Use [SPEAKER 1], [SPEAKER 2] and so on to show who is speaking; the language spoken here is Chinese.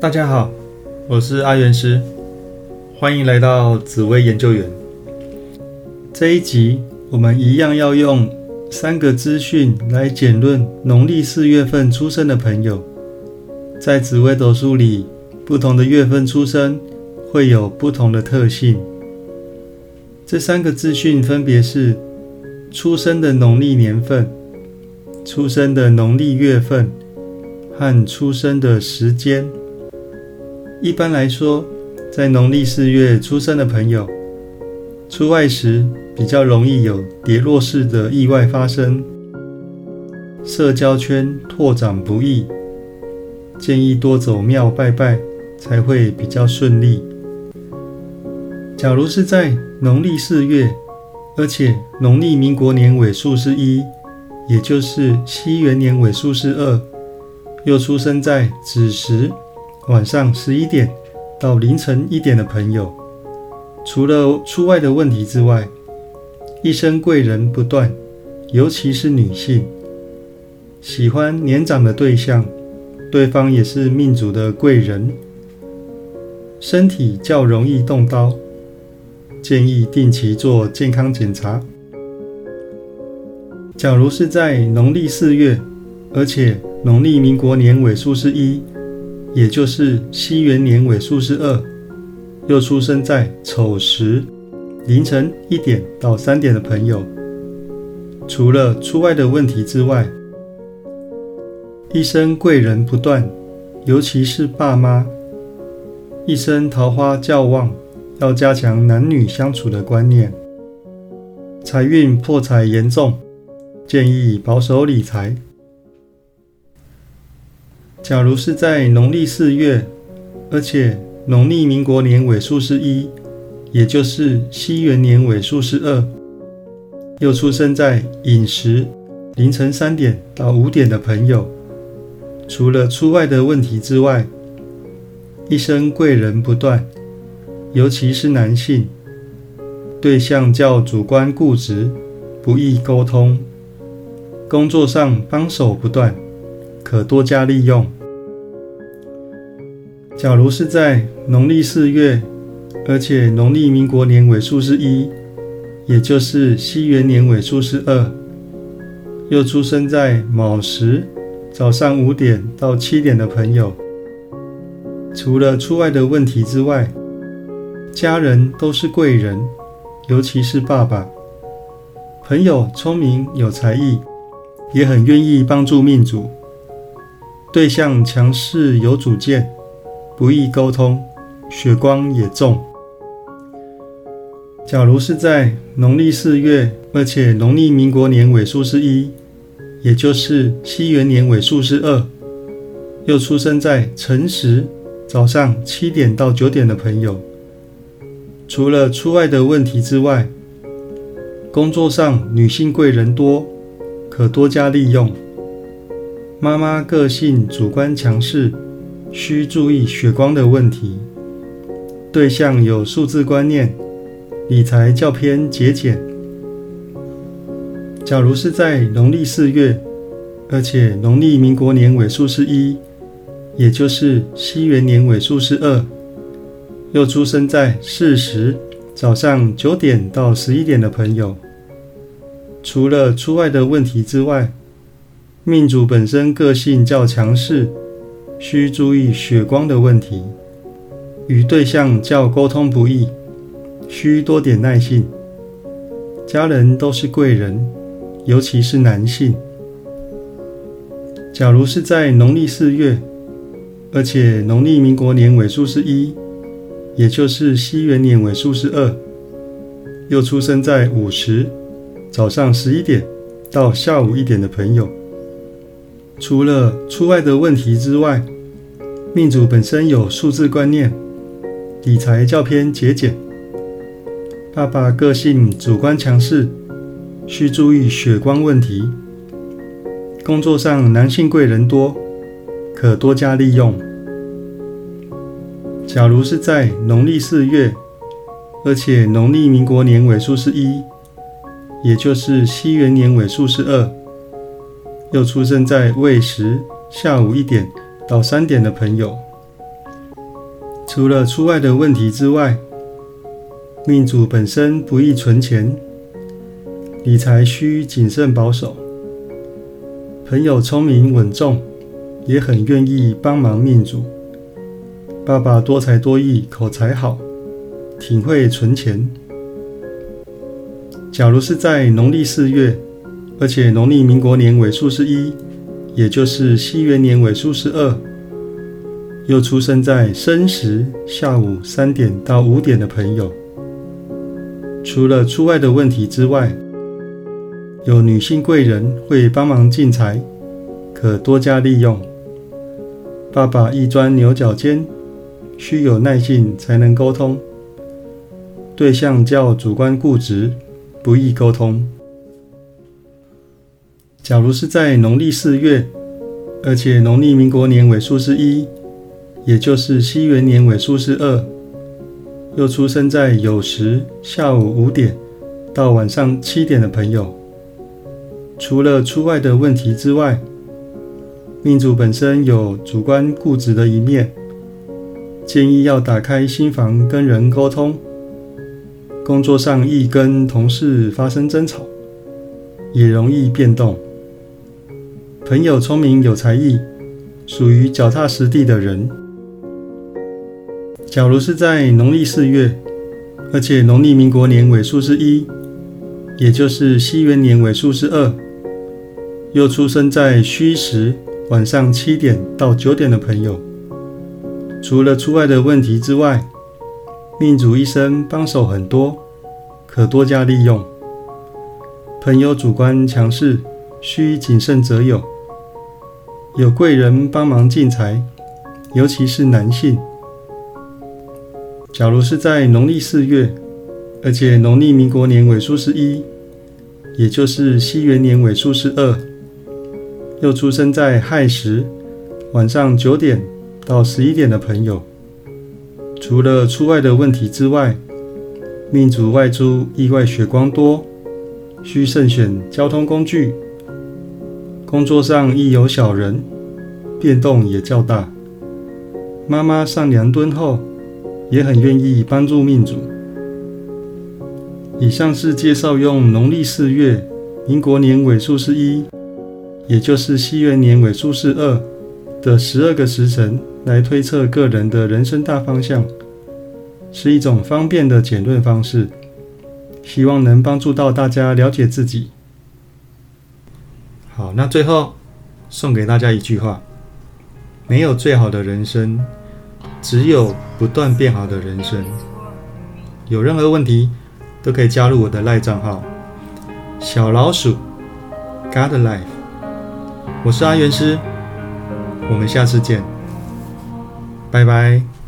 [SPEAKER 1] 大家好，我是阿元师，欢迎来到紫薇研究员。这一集我们一样要用三个资讯来简论农历四月份出生的朋友，在紫微斗数里，不同的月份出生会有不同的特性。这三个资讯分别是出生的农历年份、出生的农历月份和出生的时间。一般来说，在农历四月出生的朋友，出外时比较容易有跌落式的意外发生，社交圈拓展不易，建议多走庙拜拜才会比较顺利。假如是在农历四月，而且农历民国年尾数是一，也就是西元年尾数是二，又出生在子时。晚上十一点到凌晨一点的朋友，除了出外的问题之外，一生贵人不断，尤其是女性，喜欢年长的对象，对方也是命主的贵人，身体较容易动刀，建议定期做健康检查。假如是在农历四月，而且农历民国年尾数是一。也就是西元年尾数是二，又出生在丑时，凌晨一点到三点的朋友，除了出外的问题之外，一生贵人不断，尤其是爸妈，一生桃花较旺，要加强男女相处的观念，财运破财严重，建议保守理财。假如是在农历四月，而且农历民国年尾数是一，也就是西元年尾数是二，又出生在寅时，凌晨三点到五点的朋友，除了出外的问题之外，一生贵人不断，尤其是男性，对象较主观固执，不易沟通，工作上帮手不断。可多加利用。假如是在农历四月，而且农历民国年尾数是一，也就是西元年尾数是二，又出生在卯时，早上五点到七点的朋友，除了出外的问题之外，家人都是贵人，尤其是爸爸。朋友聪明有才艺，也很愿意帮助命主。对象强势有主见，不易沟通，血光也重。假如是在农历四月，而且农历民国年尾数是一，也就是西元年尾数是二，又出生在辰时，早上七点到九点的朋友，除了出外的问题之外，工作上女性贵人多，可多加利用。妈妈个性主观强势，需注意血光的问题。对象有数字观念，理财较偏节俭。假如是在农历四月，而且农历民国年尾数是一，也就是西元年尾数是二，又出生在巳时，早上九点到十一点的朋友，除了出外的问题之外，命主本身个性较强势，需注意血光的问题，与对象较沟通不易，需多点耐性。家人都是贵人，尤其是男性。假如是在农历四月，而且农历民国年尾数是一，也就是西元年尾数是二，又出生在午时，早上十一点到下午一点的朋友。除了出外的问题之外，命主本身有数字观念，理财较偏节俭。爸爸个性主观强势，需注意血光问题。工作上男性贵人多，可多加利用。假如是在农历四月，而且农历民国年尾数是一，也就是西元年尾数是二。又出生在未时下午一点到三点的朋友，除了出外的问题之外，命主本身不易存钱，理财需谨慎保守。朋友聪明稳重，也很愿意帮忙命主。爸爸多才多艺，口才好，挺会存钱。假如是在农历四月，而且农历民国年尾数是一，也就是西元年尾数是二。又出生在申时下午三点到五点的朋友，除了出外的问题之外，有女性贵人会帮忙进财，可多加利用。爸爸一钻牛角尖，需有耐性才能沟通。对象较主观固执，不易沟通。假如是在农历四月，而且农历民国年尾数是一。也就是西元年尾数是二，又出生在酉时下午五点到晚上七点的朋友，除了出外的问题之外，命主本身有主观固执的一面，建议要打开心房跟人沟通。工作上易跟同事发生争吵，也容易变动。朋友聪明有才艺，属于脚踏实地的人。假如是在农历四月，而且农历民国年尾数是一，也就是西元年尾数是二，又出生在戌时晚上七点到九点的朋友，除了出外的问题之外，命主一生帮手很多，可多加利用。朋友主观强势，需谨慎择友。有贵人帮忙进财，尤其是男性。假如是在农历四月，而且农历民国年尾数是一，也就是西元年尾数是二，又出生在亥时晚上九点到十一点的朋友，除了出外的问题之外，命主外出意外血光多，需慎选交通工具。工作上亦有小人，变动也较大。妈妈上梁敦后。也很愿意帮助命主。以上是介绍用农历四月、民国年尾数是一，也就是西元年尾数是二的十二个时辰来推测个人的人生大方向，是一种方便的简论方式，希望能帮助到大家了解自己。好，那最后送给大家一句话：没有最好的人生。只有不断变好的人生。有任何问题，都可以加入我的赖账号“小老鼠 God Life”。我是阿元师，我们下次见，拜拜。